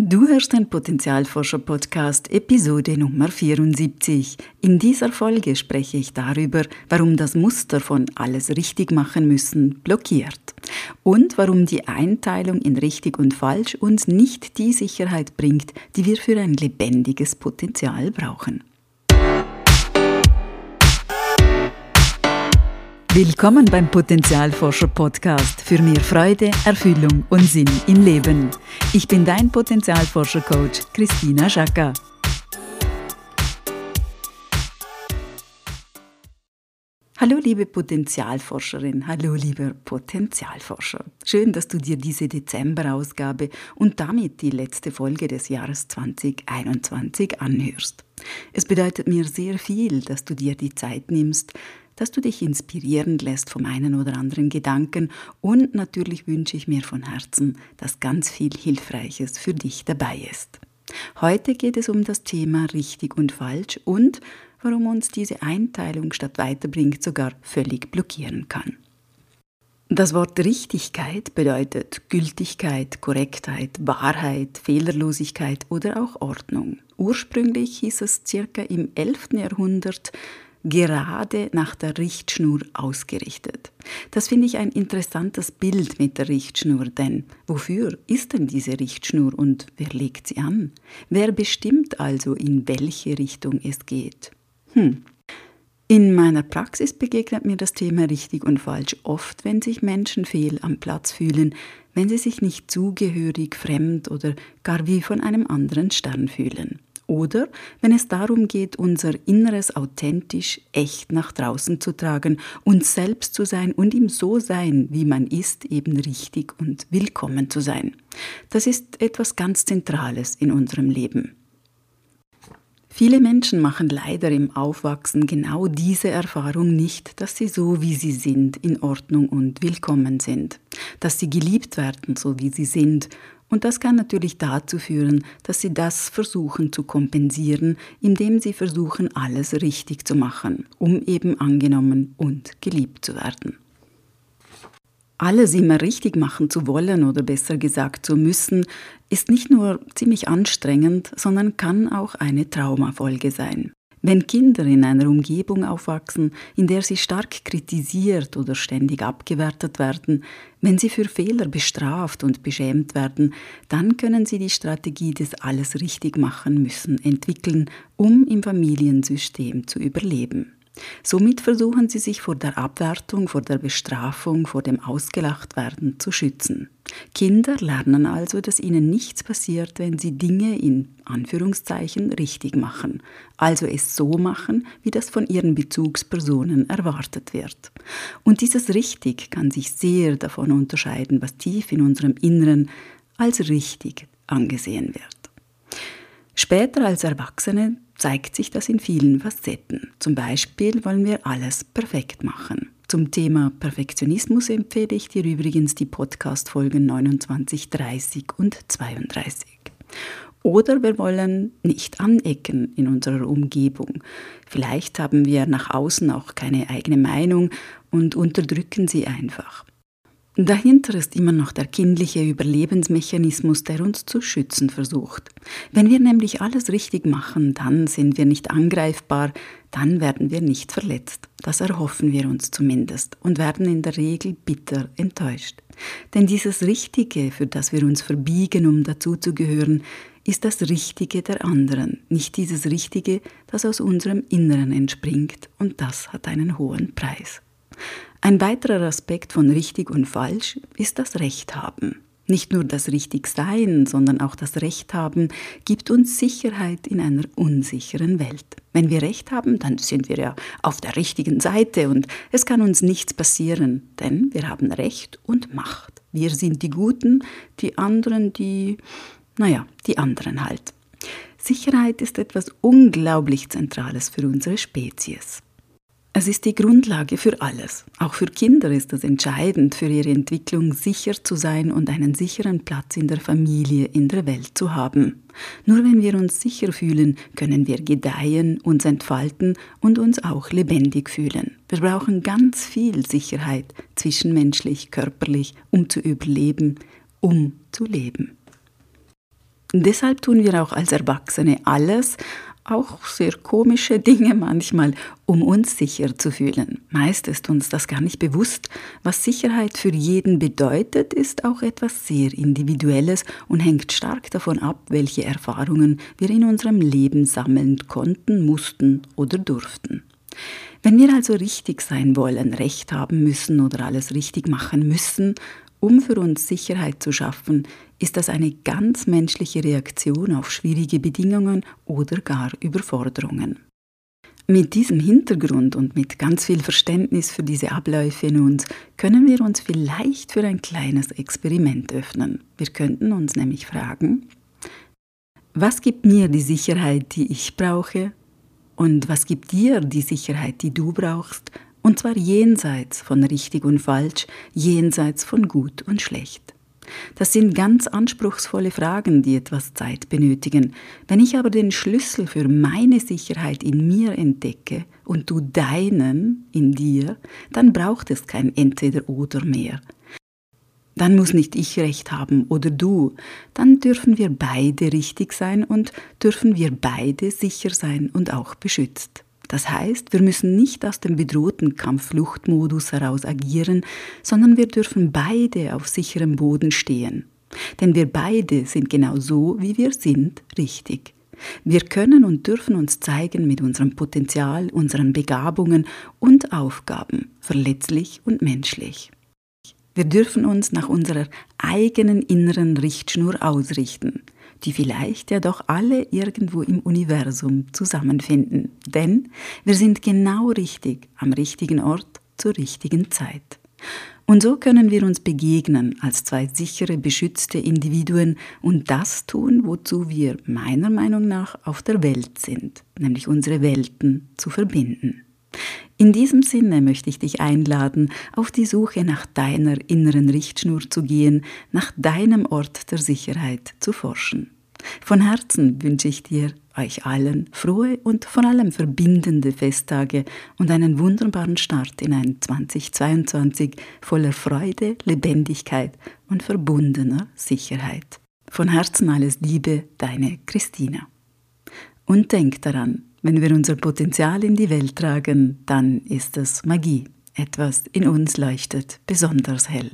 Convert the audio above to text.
Du hörst den Potenzialforscher-Podcast Episode Nummer 74. In dieser Folge spreche ich darüber, warum das Muster von alles richtig machen müssen blockiert und warum die Einteilung in richtig und falsch uns nicht die Sicherheit bringt, die wir für ein lebendiges Potenzial brauchen. Willkommen beim Potenzialforscher Podcast für mehr Freude, Erfüllung und Sinn im Leben. Ich bin dein Potenzialforscher Coach Christina Schaka. Hallo liebe Potenzialforscherin, hallo lieber Potenzialforscher. Schön, dass du dir diese Dezemberausgabe und damit die letzte Folge des Jahres 2021 anhörst. Es bedeutet mir sehr viel, dass du dir die Zeit nimmst, dass du dich inspirieren lässt vom einen oder anderen Gedanken und natürlich wünsche ich mir von Herzen, dass ganz viel Hilfreiches für dich dabei ist. Heute geht es um das Thema richtig und falsch und warum uns diese Einteilung statt weiterbringt sogar völlig blockieren kann. Das Wort Richtigkeit bedeutet Gültigkeit, Korrektheit, Wahrheit, Fehlerlosigkeit oder auch Ordnung. Ursprünglich hieß es circa im 11. Jahrhundert gerade nach der Richtschnur ausgerichtet. Das finde ich ein interessantes Bild mit der Richtschnur, denn wofür ist denn diese Richtschnur und wer legt sie an? Wer bestimmt also, in welche Richtung es geht? Hm. In meiner Praxis begegnet mir das Thema richtig und falsch oft, wenn sich Menschen fehl am Platz fühlen, wenn sie sich nicht zugehörig, fremd oder gar wie von einem anderen Stern fühlen. Oder wenn es darum geht, unser Inneres authentisch, echt nach draußen zu tragen, uns selbst zu sein und ihm so sein, wie man ist, eben richtig und willkommen zu sein. Das ist etwas ganz Zentrales in unserem Leben. Viele Menschen machen leider im Aufwachsen genau diese Erfahrung nicht, dass sie so wie sie sind in Ordnung und willkommen sind, dass sie geliebt werden, so wie sie sind und das kann natürlich dazu führen, dass sie das versuchen zu kompensieren, indem sie versuchen, alles richtig zu machen, um eben angenommen und geliebt zu werden. Alles immer richtig machen zu wollen oder besser gesagt zu müssen, ist nicht nur ziemlich anstrengend, sondern kann auch eine Traumafolge sein. Wenn Kinder in einer Umgebung aufwachsen, in der sie stark kritisiert oder ständig abgewertet werden, wenn sie für Fehler bestraft und beschämt werden, dann können sie die Strategie des Alles richtig machen müssen entwickeln, um im Familiensystem zu überleben. Somit versuchen sie sich vor der Abwertung, vor der Bestrafung, vor dem Ausgelachtwerden zu schützen. Kinder lernen also, dass ihnen nichts passiert, wenn sie Dinge in Anführungszeichen richtig machen, also es so machen, wie das von ihren Bezugspersonen erwartet wird. Und dieses richtig kann sich sehr davon unterscheiden, was tief in unserem Inneren als richtig angesehen wird. Später als Erwachsene zeigt sich das in vielen Facetten. Zum Beispiel wollen wir alles perfekt machen. Zum Thema Perfektionismus empfehle ich dir übrigens die Podcast-Folgen 29, 30 und 32. Oder wir wollen nicht anecken in unserer Umgebung. Vielleicht haben wir nach außen auch keine eigene Meinung und unterdrücken sie einfach. Dahinter ist immer noch der kindliche Überlebensmechanismus, der uns zu schützen versucht. Wenn wir nämlich alles richtig machen, dann sind wir nicht angreifbar, dann werden wir nicht verletzt. Das erhoffen wir uns zumindest und werden in der Regel bitter enttäuscht. Denn dieses Richtige, für das wir uns verbiegen, um dazuzugehören, ist das Richtige der anderen, nicht dieses Richtige, das aus unserem Inneren entspringt, und das hat einen hohen Preis. Ein weiterer Aspekt von richtig und falsch ist das Recht haben. Nicht nur das Richtigsein, sondern auch das Recht haben gibt uns Sicherheit in einer unsicheren Welt. Wenn wir Recht haben, dann sind wir ja auf der richtigen Seite und es kann uns nichts passieren, denn wir haben Recht und Macht. Wir sind die Guten, die anderen die, naja, die anderen halt. Sicherheit ist etwas unglaublich Zentrales für unsere Spezies. Es ist die Grundlage für alles. Auch für Kinder ist es entscheidend, für ihre Entwicklung sicher zu sein und einen sicheren Platz in der Familie, in der Welt zu haben. Nur wenn wir uns sicher fühlen, können wir gedeihen, uns entfalten und uns auch lebendig fühlen. Wir brauchen ganz viel Sicherheit, zwischenmenschlich, körperlich, um zu überleben, um zu leben. Deshalb tun wir auch als Erwachsene alles, auch sehr komische Dinge manchmal, um uns sicher zu fühlen. Meist ist uns das gar nicht bewusst. Was Sicherheit für jeden bedeutet, ist auch etwas sehr Individuelles und hängt stark davon ab, welche Erfahrungen wir in unserem Leben sammeln konnten, mussten oder durften. Wenn wir also richtig sein wollen, recht haben müssen oder alles richtig machen müssen, um für uns Sicherheit zu schaffen, ist das eine ganz menschliche Reaktion auf schwierige Bedingungen oder gar Überforderungen. Mit diesem Hintergrund und mit ganz viel Verständnis für diese Abläufe in uns können wir uns vielleicht für ein kleines Experiment öffnen. Wir könnten uns nämlich fragen, was gibt mir die Sicherheit, die ich brauche? Und was gibt dir die Sicherheit, die du brauchst? Und zwar jenseits von richtig und falsch, jenseits von gut und schlecht. Das sind ganz anspruchsvolle Fragen, die etwas Zeit benötigen. Wenn ich aber den Schlüssel für meine Sicherheit in mir entdecke und du deinen in dir, dann braucht es kein Entweder oder mehr. Dann muss nicht ich recht haben oder du, dann dürfen wir beide richtig sein und dürfen wir beide sicher sein und auch beschützt. Das heißt, wir müssen nicht aus dem bedrohten Kampffluchtmodus heraus agieren, sondern wir dürfen beide auf sicherem Boden stehen. Denn wir beide sind genau so, wie wir sind, richtig. Wir können und dürfen uns zeigen mit unserem Potenzial, unseren Begabungen und Aufgaben, verletzlich und menschlich. Wir dürfen uns nach unserer eigenen inneren Richtschnur ausrichten die vielleicht ja doch alle irgendwo im Universum zusammenfinden. Denn wir sind genau richtig am richtigen Ort zur richtigen Zeit. Und so können wir uns begegnen als zwei sichere, beschützte Individuen und das tun, wozu wir meiner Meinung nach auf der Welt sind, nämlich unsere Welten zu verbinden. In diesem Sinne möchte ich dich einladen, auf die Suche nach deiner inneren Richtschnur zu gehen, nach deinem Ort der Sicherheit zu forschen. Von Herzen wünsche ich dir, euch allen, frohe und vor allem verbindende Festtage und einen wunderbaren Start in ein 2022 voller Freude, Lebendigkeit und verbundener Sicherheit. Von Herzen alles Liebe, deine Christina. Und denk daran, wenn wir unser Potenzial in die Welt tragen, dann ist es Magie. Etwas in uns leuchtet besonders hell.